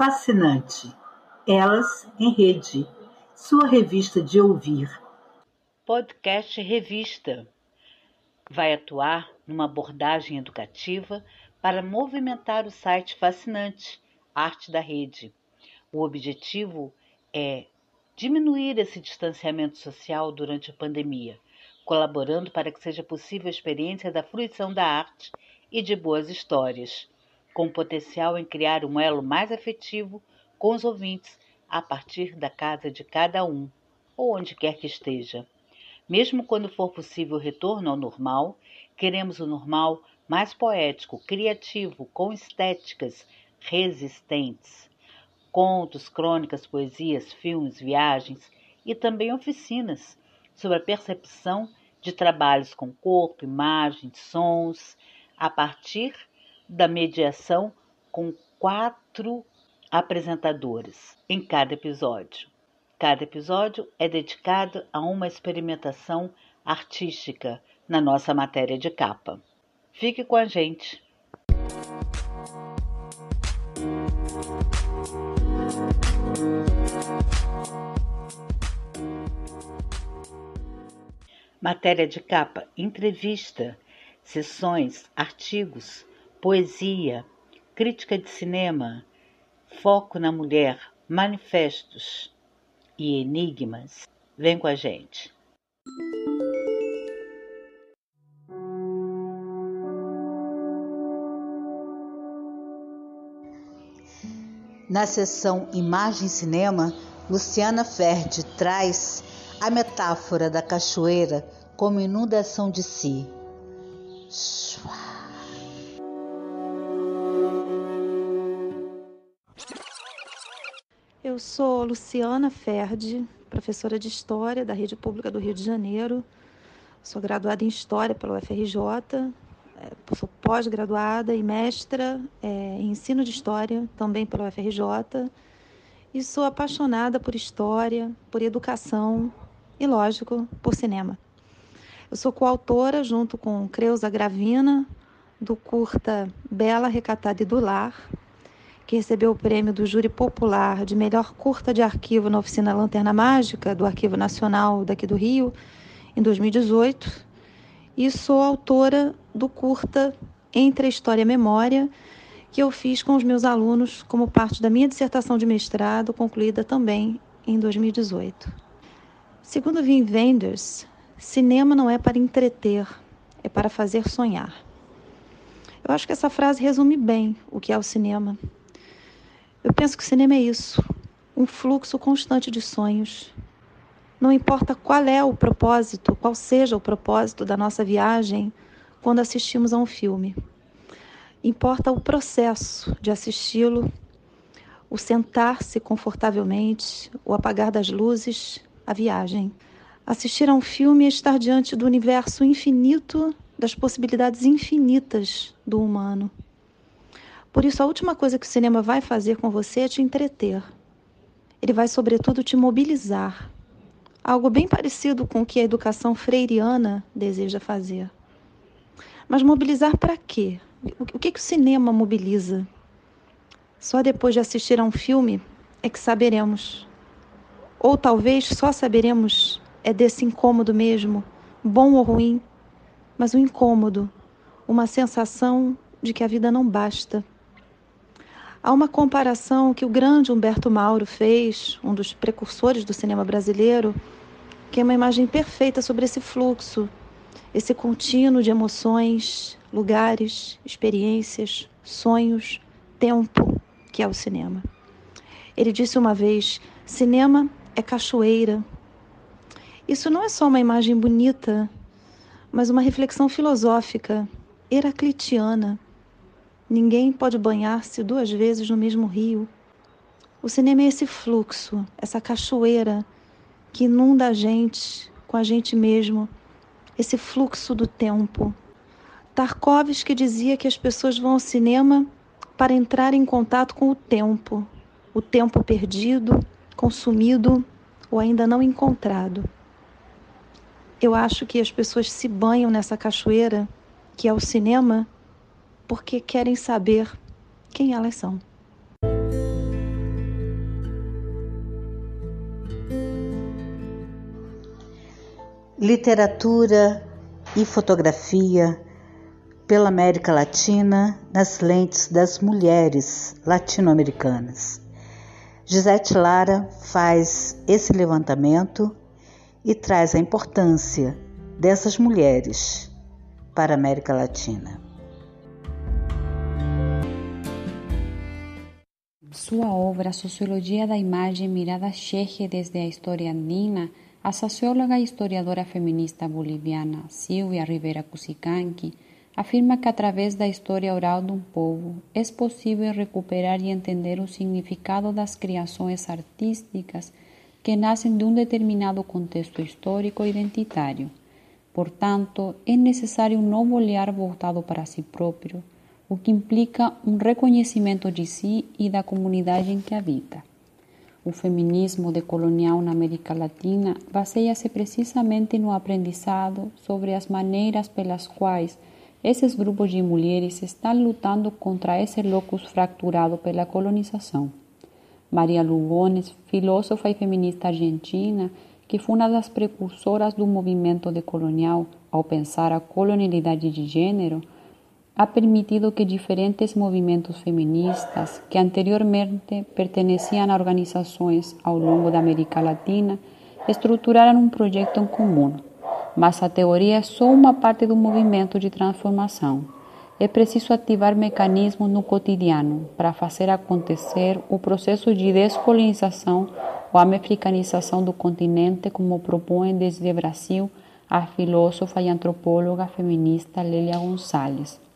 Fascinante. Elas em Rede, sua revista de ouvir. Podcast Revista. Vai atuar numa abordagem educativa para movimentar o site fascinante Arte da Rede. O objetivo é diminuir esse distanciamento social durante a pandemia, colaborando para que seja possível a experiência da fruição da arte e de boas histórias, com potencial em criar um elo mais afetivo com os ouvintes a partir da casa de cada um, ou onde quer que esteja. Mesmo quando for possível o retorno ao normal, queremos o normal mais poético, criativo, com estéticas resistentes. Contos, crônicas, poesias, filmes, viagens e também oficinas sobre a percepção de trabalhos com corpo, imagem, sons, a partir da mediação com quatro apresentadores em cada episódio. Cada episódio é dedicado a uma experimentação artística na nossa matéria de capa. Fique com a gente. Matéria de capa: entrevista, sessões, artigos, poesia, crítica de cinema, foco na mulher, manifestos e enigmas. Vem com a gente. Na sessão Imagem Cinema, Luciana Ferdi traz a metáfora da cachoeira como inundação de si. Eu sou Luciana Ferdi, professora de História da Rede Pública do Rio de Janeiro. Sou graduada em História pela UFRJ, é, sou pós-graduada e mestra é, em ensino de história, também pela UFRJ, e sou apaixonada por história, por educação e, lógico, por cinema. Eu sou coautora, junto com Creuza Gravina, do curta Bela, Recatada e do Lar, que recebeu o prêmio do Júri Popular de melhor curta de arquivo na Oficina Lanterna Mágica, do Arquivo Nacional daqui do Rio, em 2018 e sou autora do curta Entre a História e a Memória, que eu fiz com os meus alunos como parte da minha dissertação de mestrado, concluída também em 2018. Segundo Wim Wenders, cinema não é para entreter, é para fazer sonhar. Eu acho que essa frase resume bem o que é o cinema. Eu penso que o cinema é isso, um fluxo constante de sonhos, não importa qual é o propósito, qual seja o propósito da nossa viagem quando assistimos a um filme. Importa o processo de assisti-lo, o sentar-se confortavelmente, o apagar das luzes, a viagem. Assistir a um filme é estar diante do universo infinito, das possibilidades infinitas do humano. Por isso, a última coisa que o cinema vai fazer com você é te entreter. Ele vai, sobretudo, te mobilizar Algo bem parecido com o que a educação freiriana deseja fazer. Mas mobilizar para quê? O que, que o cinema mobiliza? Só depois de assistir a um filme é que saberemos. Ou talvez só saberemos é desse incômodo mesmo, bom ou ruim, mas um incômodo, uma sensação de que a vida não basta. Há uma comparação que o grande Humberto Mauro fez, um dos precursores do cinema brasileiro, que é uma imagem perfeita sobre esse fluxo, esse contínuo de emoções, lugares, experiências, sonhos, tempo, que é o cinema. Ele disse uma vez: cinema é cachoeira. Isso não é só uma imagem bonita, mas uma reflexão filosófica, heraclitiana Ninguém pode banhar-se duas vezes no mesmo rio. O cinema é esse fluxo, essa cachoeira que inunda a gente com a gente mesmo, esse fluxo do tempo. Tarkovsky dizia que as pessoas vão ao cinema para entrar em contato com o tempo, o tempo perdido, consumido ou ainda não encontrado. Eu acho que as pessoas se banham nessa cachoeira, que é o cinema, porque querem saber quem elas são. Literatura e fotografia pela América Latina nas lentes das mulheres latino-americanas. Gisete Lara faz esse levantamento e traz a importância dessas mulheres para a América Latina. Sua obra Sociologia da Imagem mirada cheia desde a história andina, a socióloga e historiadora feminista boliviana Silvia Rivera Cusicanqui afirma que através da história oral de um povo é possível recuperar e entender o significado das criações artísticas que nascem de um determinado contexto histórico identitário. Portanto, é necessário um novo olhar voltado para si próprio, o que implica um reconhecimento de si e da comunidade em que habita. O feminismo decolonial na América Latina baseia-se precisamente no aprendizado sobre as maneiras pelas quais esses grupos de mulheres estão lutando contra esse locus fracturado pela colonização. Maria Lugones, filósofa e feminista argentina, que foi uma das precursoras do movimento decolonial ao pensar a colonialidade de gênero, ha permitido que diferentes movimentos feministas que anteriormente perteneciam a organizações ao longo da América Latina estruturaram um projeto em comum. Mas a teoria é só uma parte do movimento de transformação. É preciso ativar mecanismos no cotidiano para fazer acontecer o processo de descolonização ou americanização do continente, como propõe desde o Brasil a filósofa e antropóloga feminista Lélia Gonçalves.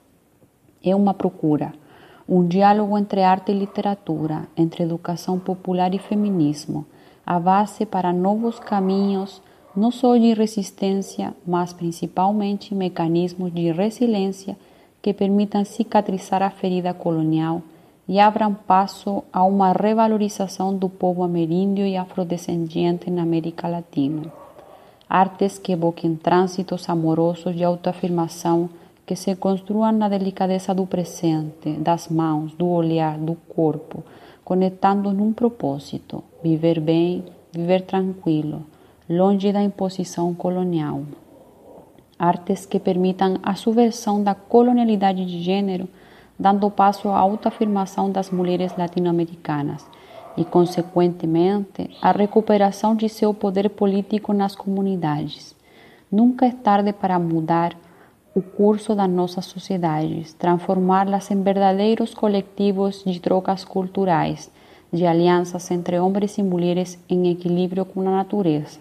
É uma procura, um diálogo entre arte e literatura, entre educação popular e feminismo, a base para novos caminhos, não só de resistência, mas principalmente mecanismos de resiliência que permitam cicatrizar a ferida colonial e abram passo a uma revalorização do povo ameríndio e afrodescendente na América Latina. Artes que evoquem trânsitos amorosos de autoafirmação que se construam na delicadeza do presente, das mãos, do olhar, do corpo, conectando num propósito: viver bem, viver tranquilo, longe da imposição colonial artes que permitam a subversão da colonialidade de gênero, dando passo à autoafirmação das mulheres latino-americanas e, consequentemente, a recuperação de seu poder político nas comunidades. Nunca é tarde para mudar o curso das nossas sociedades, transformá-las em verdadeiros coletivos de trocas culturais, de alianças entre homens e mulheres em equilíbrio com a natureza.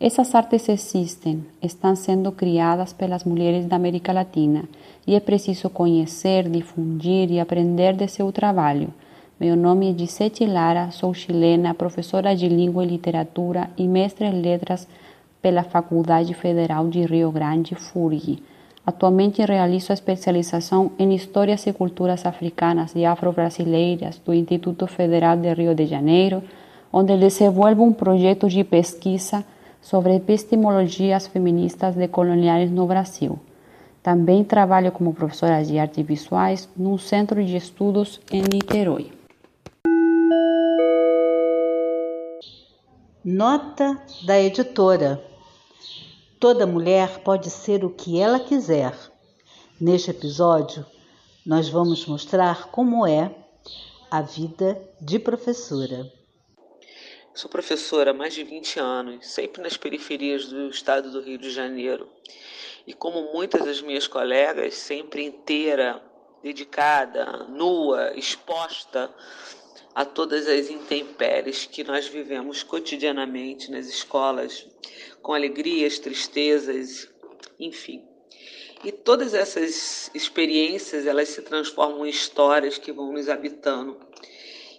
Essas artes existem, estão sendo criadas pelas mulheres da América Latina e é preciso conhecer, difundir e aprender de seu trabalho. Meu nome é Gisete Lara, sou chilena, professora de língua e literatura e mestre em letras pela Faculdade Federal de Rio Grande, FURG. Atualmente realizo a especialização em Histórias e Culturas Africanas e Afro-Brasileiras do Instituto Federal de Rio de Janeiro, onde desenvolvo um projeto de pesquisa sobre epistemologias feministas decoloniais no Brasil. Também trabalho como professora de artes visuais num centro de estudos em Niterói. Nota da editora: Toda mulher pode ser o que ela quiser. Neste episódio, nós vamos mostrar como é a vida de professora. Sou professora há mais de 20 anos, sempre nas periferias do estado do Rio de Janeiro. E como muitas das minhas colegas, sempre inteira, dedicada, nua, exposta a todas as intempéries que nós vivemos cotidianamente nas escolas, com alegrias, tristezas, enfim. E todas essas experiências, elas se transformam em histórias que vão nos habitando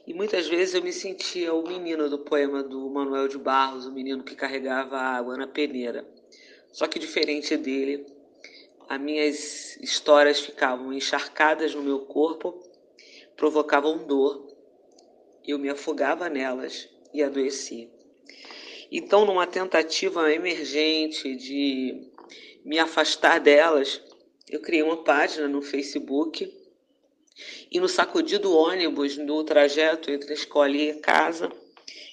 e muitas vezes eu me sentia o menino do poema do Manuel de Barros, o menino que carregava água na peneira. Só que diferente dele, as minhas histórias ficavam encharcadas no meu corpo, provocavam dor. Eu me afogava nelas e adoecia. Então, numa tentativa emergente de me afastar delas, eu criei uma página no Facebook e no sacudido ônibus, no trajeto entre a escola e a casa,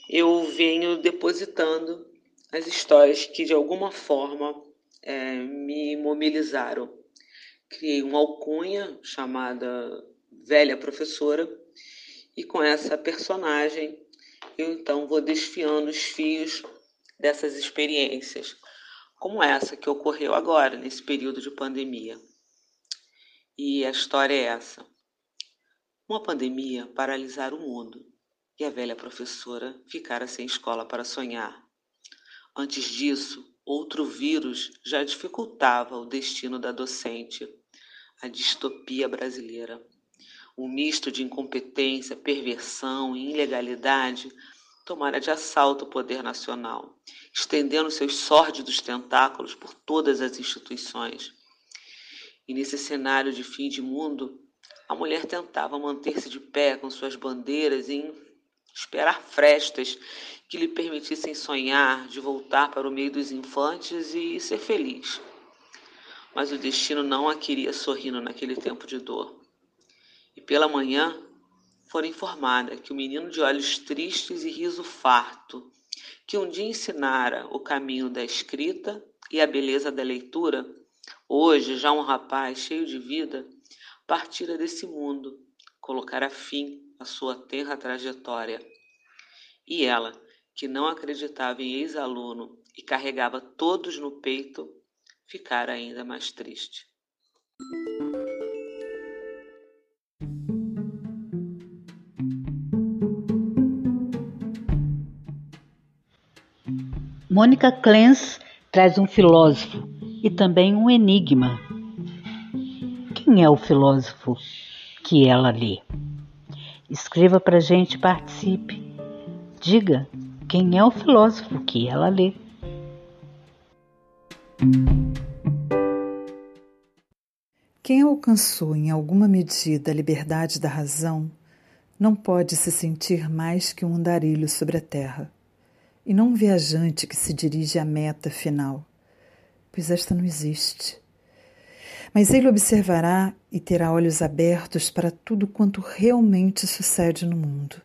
eu venho depositando as histórias que de alguma forma é, me mobilizaram. Criei uma alcunha chamada Velha Professora, e com essa personagem eu então vou desfiando os fios dessas experiências, como essa que ocorreu agora, nesse período de pandemia. E a história é essa. Uma pandemia paralisara o mundo e a velha professora ficara sem escola para sonhar. Antes disso, outro vírus já dificultava o destino da docente, a distopia brasileira. Um misto de incompetência, perversão e ilegalidade tomara de assalto o poder nacional, estendendo seus sórdidos tentáculos por todas as instituições. E nesse cenário de fim de mundo, a mulher tentava manter-se de pé com suas bandeiras e esperar frestas que lhe permitissem sonhar de voltar para o meio dos infantes e ser feliz. Mas o destino não a queria sorrindo naquele tempo de dor. E pela manhã fora informada que o menino de olhos tristes e riso farto, que um dia ensinara o caminho da escrita e a beleza da leitura, hoje já um rapaz cheio de vida, partira desse mundo, colocara fim à sua tenra trajetória. E ela, que não acreditava em ex-aluno e carregava todos no peito, ficara ainda mais triste. Mônica Clens traz um filósofo e também um enigma. Quem é o filósofo que ela lê? Escreva para gente, participe. Diga quem é o filósofo que ela lê. Quem alcançou em alguma medida a liberdade da razão não pode se sentir mais que um andarilho sobre a terra, e não um viajante que se dirige à meta final, pois esta não existe. Mas ele observará e terá olhos abertos para tudo quanto realmente sucede no mundo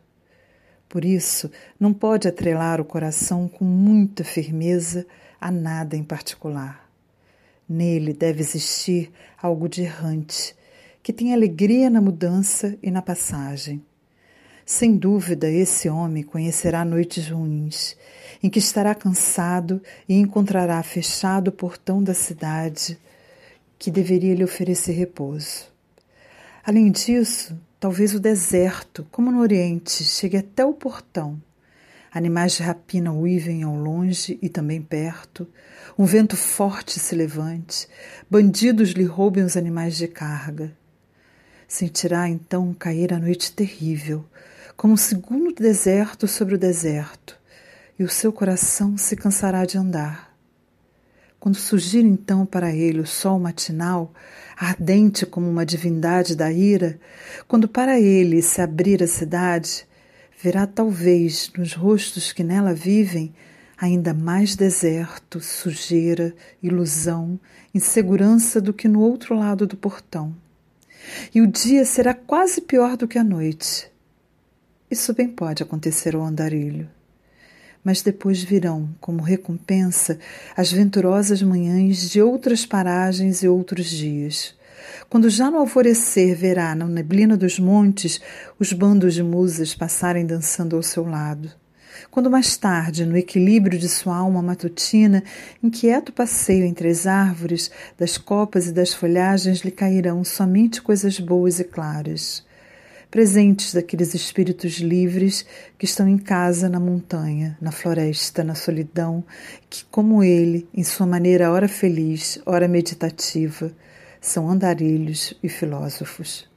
por isso, não pode atrelar o coração com muita firmeza a nada em particular. Nele deve existir algo de errante, que tem alegria na mudança e na passagem. Sem dúvida, esse homem conhecerá noites ruins, em que estará cansado e encontrará fechado o portão da cidade que deveria lhe oferecer repouso. Além disso, Talvez o deserto, como no Oriente, chegue até o portão. Animais de rapina uivem ao longe e também perto. Um vento forte se levante. Bandidos lhe roubem os animais de carga. Sentirá então cair a noite terrível, como um segundo deserto sobre o deserto, e o seu coração se cansará de andar. Quando surgir então para ele o sol matinal, ardente como uma divindade da ira, quando para ele se abrir a cidade, verá talvez nos rostos que nela vivem ainda mais deserto, sujeira, ilusão, insegurança do que no outro lado do portão. E o dia será quase pior do que a noite. Isso bem pode acontecer ao andarilho mas depois virão, como recompensa, as venturosas manhãs de outras paragens e outros dias. Quando já no alvorecer verá na neblina dos montes os bandos de musas passarem dançando ao seu lado. Quando mais tarde, no equilíbrio de sua alma matutina, inquieto passeio entre as árvores, das copas e das folhagens lhe cairão somente coisas boas e claras presentes daqueles espíritos livres que estão em casa na montanha, na floresta, na solidão, que, como ele, em sua maneira ora feliz, ora meditativa, são andarilhos e filósofos.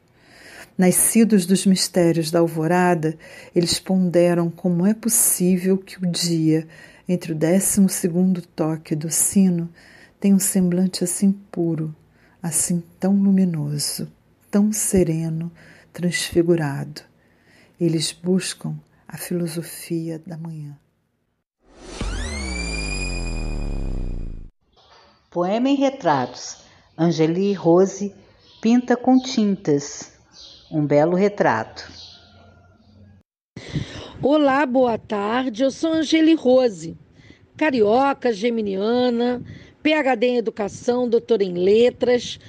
Nascidos dos mistérios da alvorada, eles ponderam como é possível que o dia, entre o décimo segundo toque do sino, tenha um semblante assim puro, assim tão luminoso, tão sereno, transfigurado. Eles buscam a filosofia da manhã. Poema em retratos. Angeli Rose pinta com tintas. Um belo retrato. Olá, boa tarde. Eu sou Angeli Rose. carioca, geminiana, PhD em educação, doutora em letras,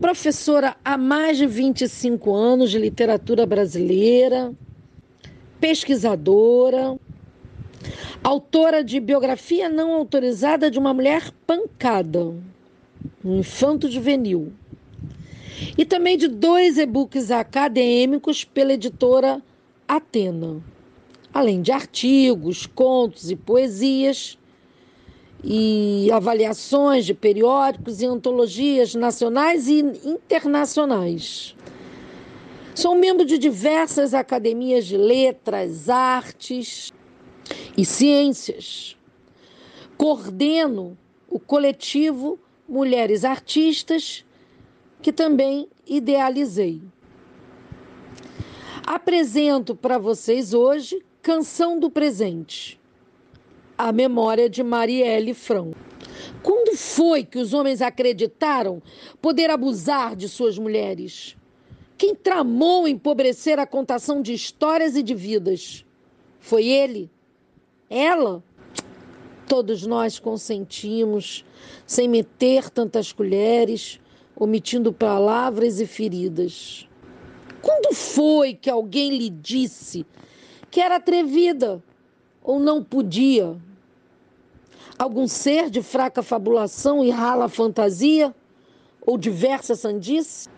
professora há mais de 25 anos de literatura brasileira, pesquisadora, autora de biografia não autorizada de uma mulher pancada, um infanto juvenil, e também de dois e-books acadêmicos pela editora Atena, além de artigos, contos e poesias e avaliações de periódicos e antologias nacionais e internacionais. Sou membro de diversas academias de letras, artes e ciências. Coordeno o coletivo Mulheres Artistas, que também idealizei. Apresento para vocês hoje Canção do Presente a memória de Marielle Franco. Quando foi que os homens acreditaram poder abusar de suas mulheres? Quem tramou empobrecer a contação de histórias e de vidas? Foi ele? Ela? Todos nós consentimos, sem meter tantas colheres, omitindo palavras e feridas. Quando foi que alguém lhe disse que era atrevida ou não podia? Algum ser de fraca fabulação e rala fantasia? Ou diversa sandice?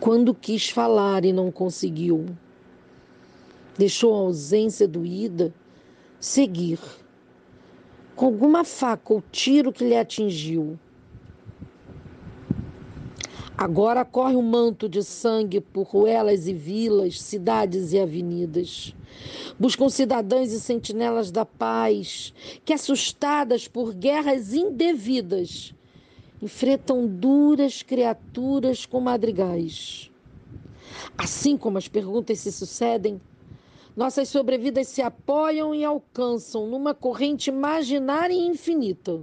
Quando quis falar e não conseguiu, deixou a ausência doída seguir, com alguma faca ou tiro que lhe atingiu. Agora corre um manto de sangue por ruelas e vilas, cidades e avenidas. Buscam cidadãs e sentinelas da paz, que, assustadas por guerras indevidas, enfrentam duras criaturas com madrigais. Assim como as perguntas se sucedem, nossas sobrevidas se apoiam e alcançam numa corrente imaginária e infinita,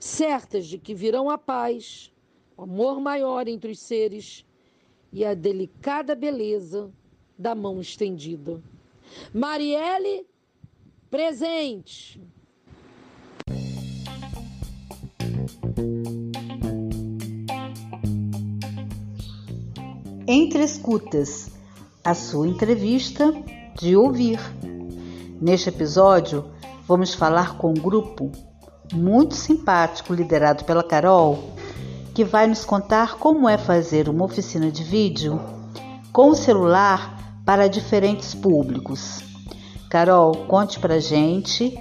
certas de que virão a paz, o amor maior entre os seres e a delicada beleza da mão estendida. Marielle, presente. Entre escutas, a sua entrevista de ouvir. Neste episódio, vamos falar com um grupo muito simpático liderado pela Carol, que vai nos contar como é fazer uma oficina de vídeo com celular para diferentes públicos. Carol, conte pra gente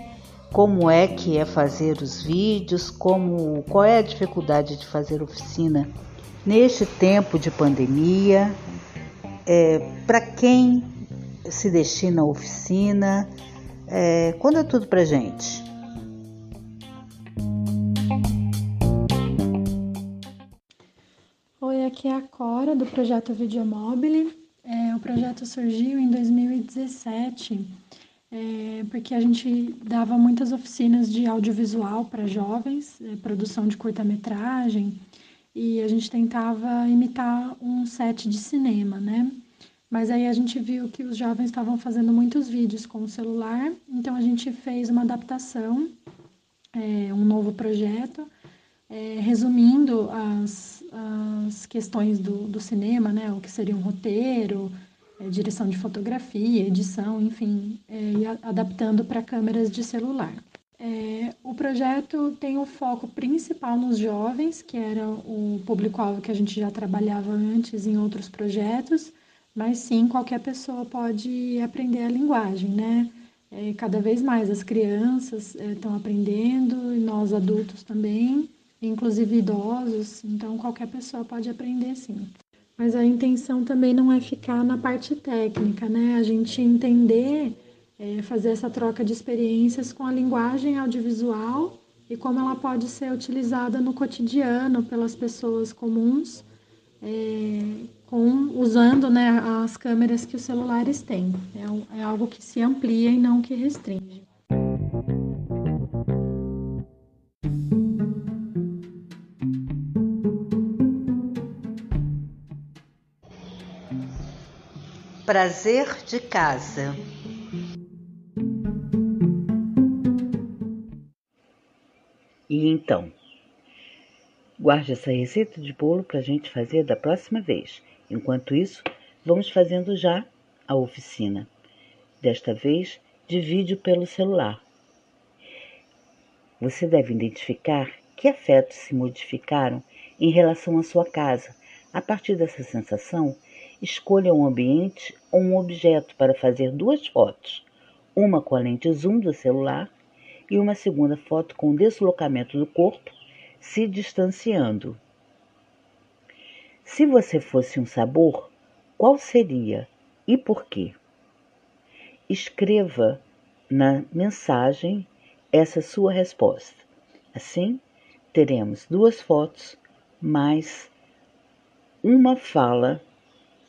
como é que é fazer os vídeos, como qual é a dificuldade de fazer oficina neste tempo de pandemia, é, para quem se destina a oficina, é, conta tudo pra gente. Aqui é a Cora do projeto Videomobile é, o projeto surgiu em 2017, é, porque a gente dava muitas oficinas de audiovisual para jovens, é, produção de curta-metragem, e a gente tentava imitar um set de cinema, né? Mas aí a gente viu que os jovens estavam fazendo muitos vídeos com o celular, então a gente fez uma adaptação, é, um novo projeto, é, resumindo as, as questões do, do cinema, né? O que seria um roteiro, é, direção de fotografia, edição, enfim, é, e a, adaptando para câmeras de celular. É, o projeto tem o foco principal nos jovens, que era o público-alvo que a gente já trabalhava antes em outros projetos, mas sim qualquer pessoa pode aprender a linguagem, né? É, cada vez mais as crianças estão é, aprendendo e nós adultos também inclusive idosos, então qualquer pessoa pode aprender sim. Mas a intenção também não é ficar na parte técnica, né? A gente entender, é, fazer essa troca de experiências com a linguagem audiovisual e como ela pode ser utilizada no cotidiano pelas pessoas comuns, é, com, usando né, as câmeras que os celulares têm. É, é algo que se amplia e não que restringe. Prazer de casa. E então, guarde essa receita de bolo para a gente fazer da próxima vez. Enquanto isso, vamos fazendo já a oficina. Desta vez, de vídeo pelo celular. Você deve identificar que afetos se modificaram em relação à sua casa. A partir dessa sensação, escolha um ambiente ou um objeto para fazer duas fotos, uma com a lente zoom do celular e uma segunda foto com o deslocamento do corpo se distanciando. Se você fosse um sabor, qual seria e por quê? Escreva na mensagem essa sua resposta. Assim, teremos duas fotos mais uma fala,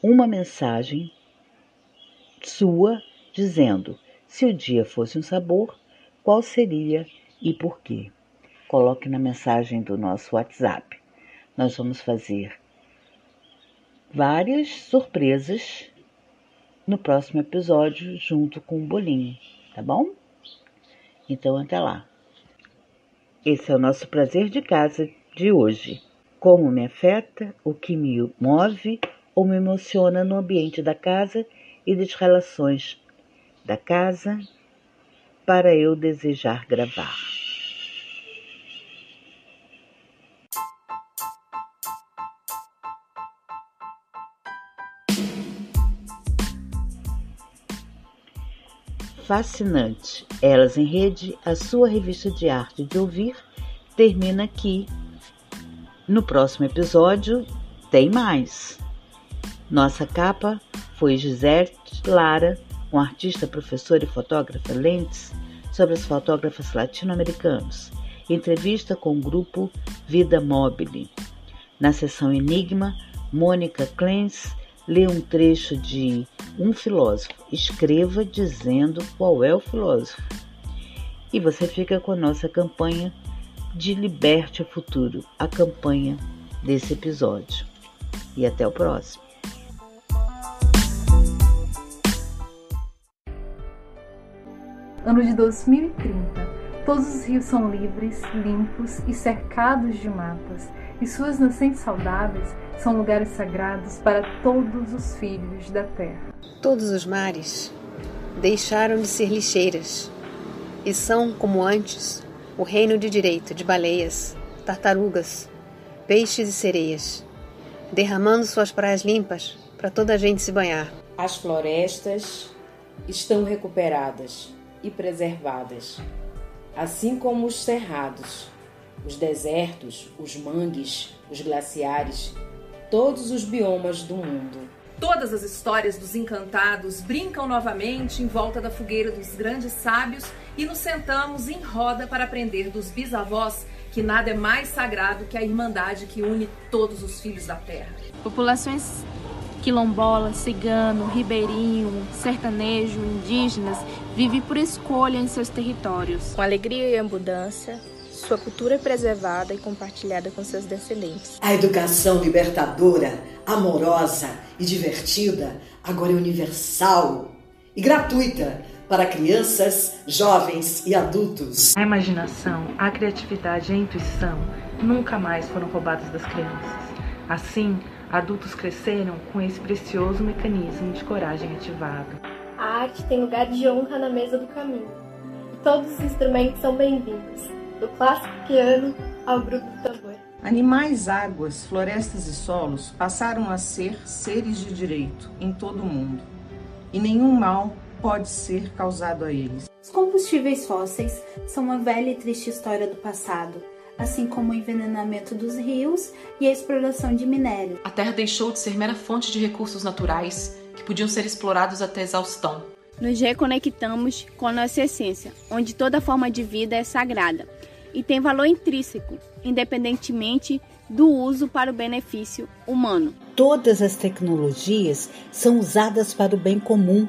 uma mensagem sua dizendo: se o dia fosse um sabor, qual seria e por quê? Coloque na mensagem do nosso WhatsApp. Nós vamos fazer várias surpresas no próximo episódio junto com o bolinho, tá bom? Então até lá. Esse é o nosso prazer de casa de hoje. Como me afeta, o que me move ou me emociona no ambiente da casa e das relações da casa para eu desejar gravar. fascinante. Elas em Rede, a sua revista de arte de ouvir, termina aqui. No próximo episódio tem mais. Nossa capa foi Gisele Lara, com artista, professora e fotógrafa Lentes, sobre os fotógrafos latino-americanos. Entrevista com o grupo Vida Mobile. Na sessão Enigma, Mônica Clens lê um trecho de Um Filósofo. Escreva dizendo qual é o filósofo. E você fica com a nossa campanha de Liberte o Futuro, a campanha desse episódio. E até o próximo. Ano de 2030. Todos os rios são livres, limpos e cercados de matas e suas nascentes saudáveis são lugares sagrados para todos os filhos da terra. Todos os mares deixaram de ser lixeiras e são, como antes, o reino de direito de baleias, tartarugas, peixes e sereias, derramando suas praias limpas para toda a gente se banhar. As florestas estão recuperadas e preservadas, assim como os cerrados os desertos, os mangues, os glaciares, todos os biomas do mundo. Todas as histórias dos encantados brincam novamente em volta da fogueira dos grandes sábios e nos sentamos em roda para aprender dos bisavós que nada é mais sagrado que a irmandade que une todos os filhos da terra. Populações quilombola, cigano, ribeirinho, sertanejo, indígenas vivem por escolha em seus territórios. Com alegria e abundância, sua cultura é preservada e compartilhada com seus descendentes. A educação libertadora, amorosa e divertida agora é universal e gratuita para crianças, jovens e adultos. A imaginação, a criatividade e a intuição nunca mais foram roubadas das crianças. Assim, adultos cresceram com esse precioso mecanismo de coragem ativado. A arte tem lugar de honra na mesa do caminho. E todos os instrumentos são bem-vindos do clássico piano ao grupo do tambor. Animais, águas, florestas e solos passaram a ser seres de direito em todo o mundo, e nenhum mal pode ser causado a eles. Os combustíveis fósseis são uma velha e triste história do passado, assim como o envenenamento dos rios e a exploração de minério. A Terra deixou de ser mera fonte de recursos naturais que podiam ser explorados até exaustão. Nos reconectamos com a nossa essência, onde toda forma de vida é sagrada e tem valor intrínseco, independentemente do uso para o benefício humano. Todas as tecnologias são usadas para o bem comum,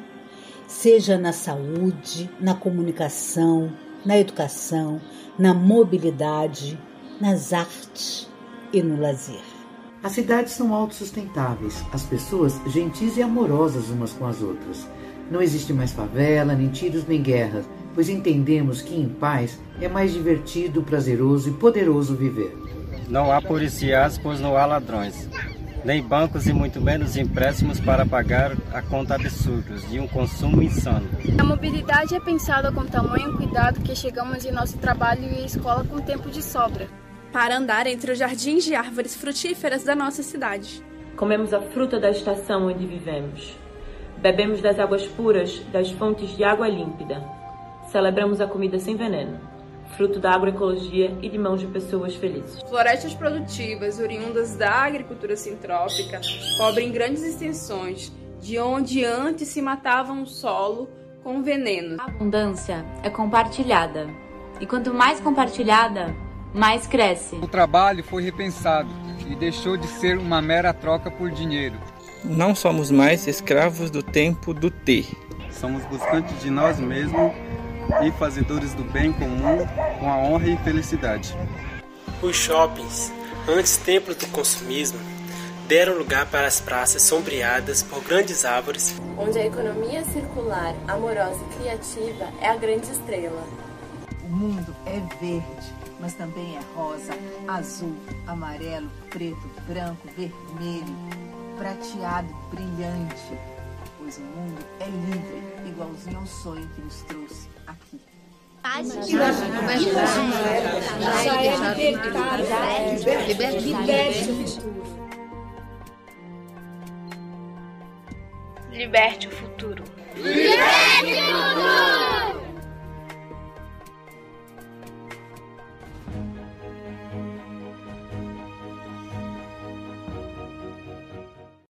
seja na saúde, na comunicação, na educação, na mobilidade, nas artes e no lazer. As cidades são autossustentáveis, as pessoas gentis e amorosas umas com as outras. Não existe mais favela, nem tiros, nem guerras pois entendemos que em paz é mais divertido, prazeroso e poderoso viver. Não há policiais, pois não há ladrões, nem bancos e muito menos empréstimos para pagar a conta absurdos de um consumo insano. A mobilidade é pensada com tamanho cuidado que chegamos em nosso trabalho e escola com tempo de sobra. Para andar entre os jardins de árvores frutíferas da nossa cidade. Comemos a fruta da estação onde vivemos. Bebemos das águas puras das fontes de água límpida. Celebramos a comida sem veneno, fruto da agroecologia e de mãos de pessoas felizes. Florestas produtivas, oriundas da agricultura sintrópica, cobrem grandes extensões, de onde antes se matavam o solo com veneno. A abundância é compartilhada, e quanto mais compartilhada, mais cresce. O trabalho foi repensado e deixou de ser uma mera troca por dinheiro. Não somos mais escravos do tempo do ter. Somos buscantes de nós mesmos e fazedores do bem comum com a honra e felicidade. Os shoppings, antes templos do consumismo, deram lugar para as praças sombreadas por grandes árvores, onde a economia circular, amorosa e criativa é a grande estrela. O mundo é verde, mas também é rosa, azul, amarelo, preto, branco, vermelho, prateado, brilhante. Pois o mundo é livre, igualzinho ao sonho que nos trouxe aqui. Paz Já libertado. Liberte o futuro. Liberte o futuro. Liberte o futuro!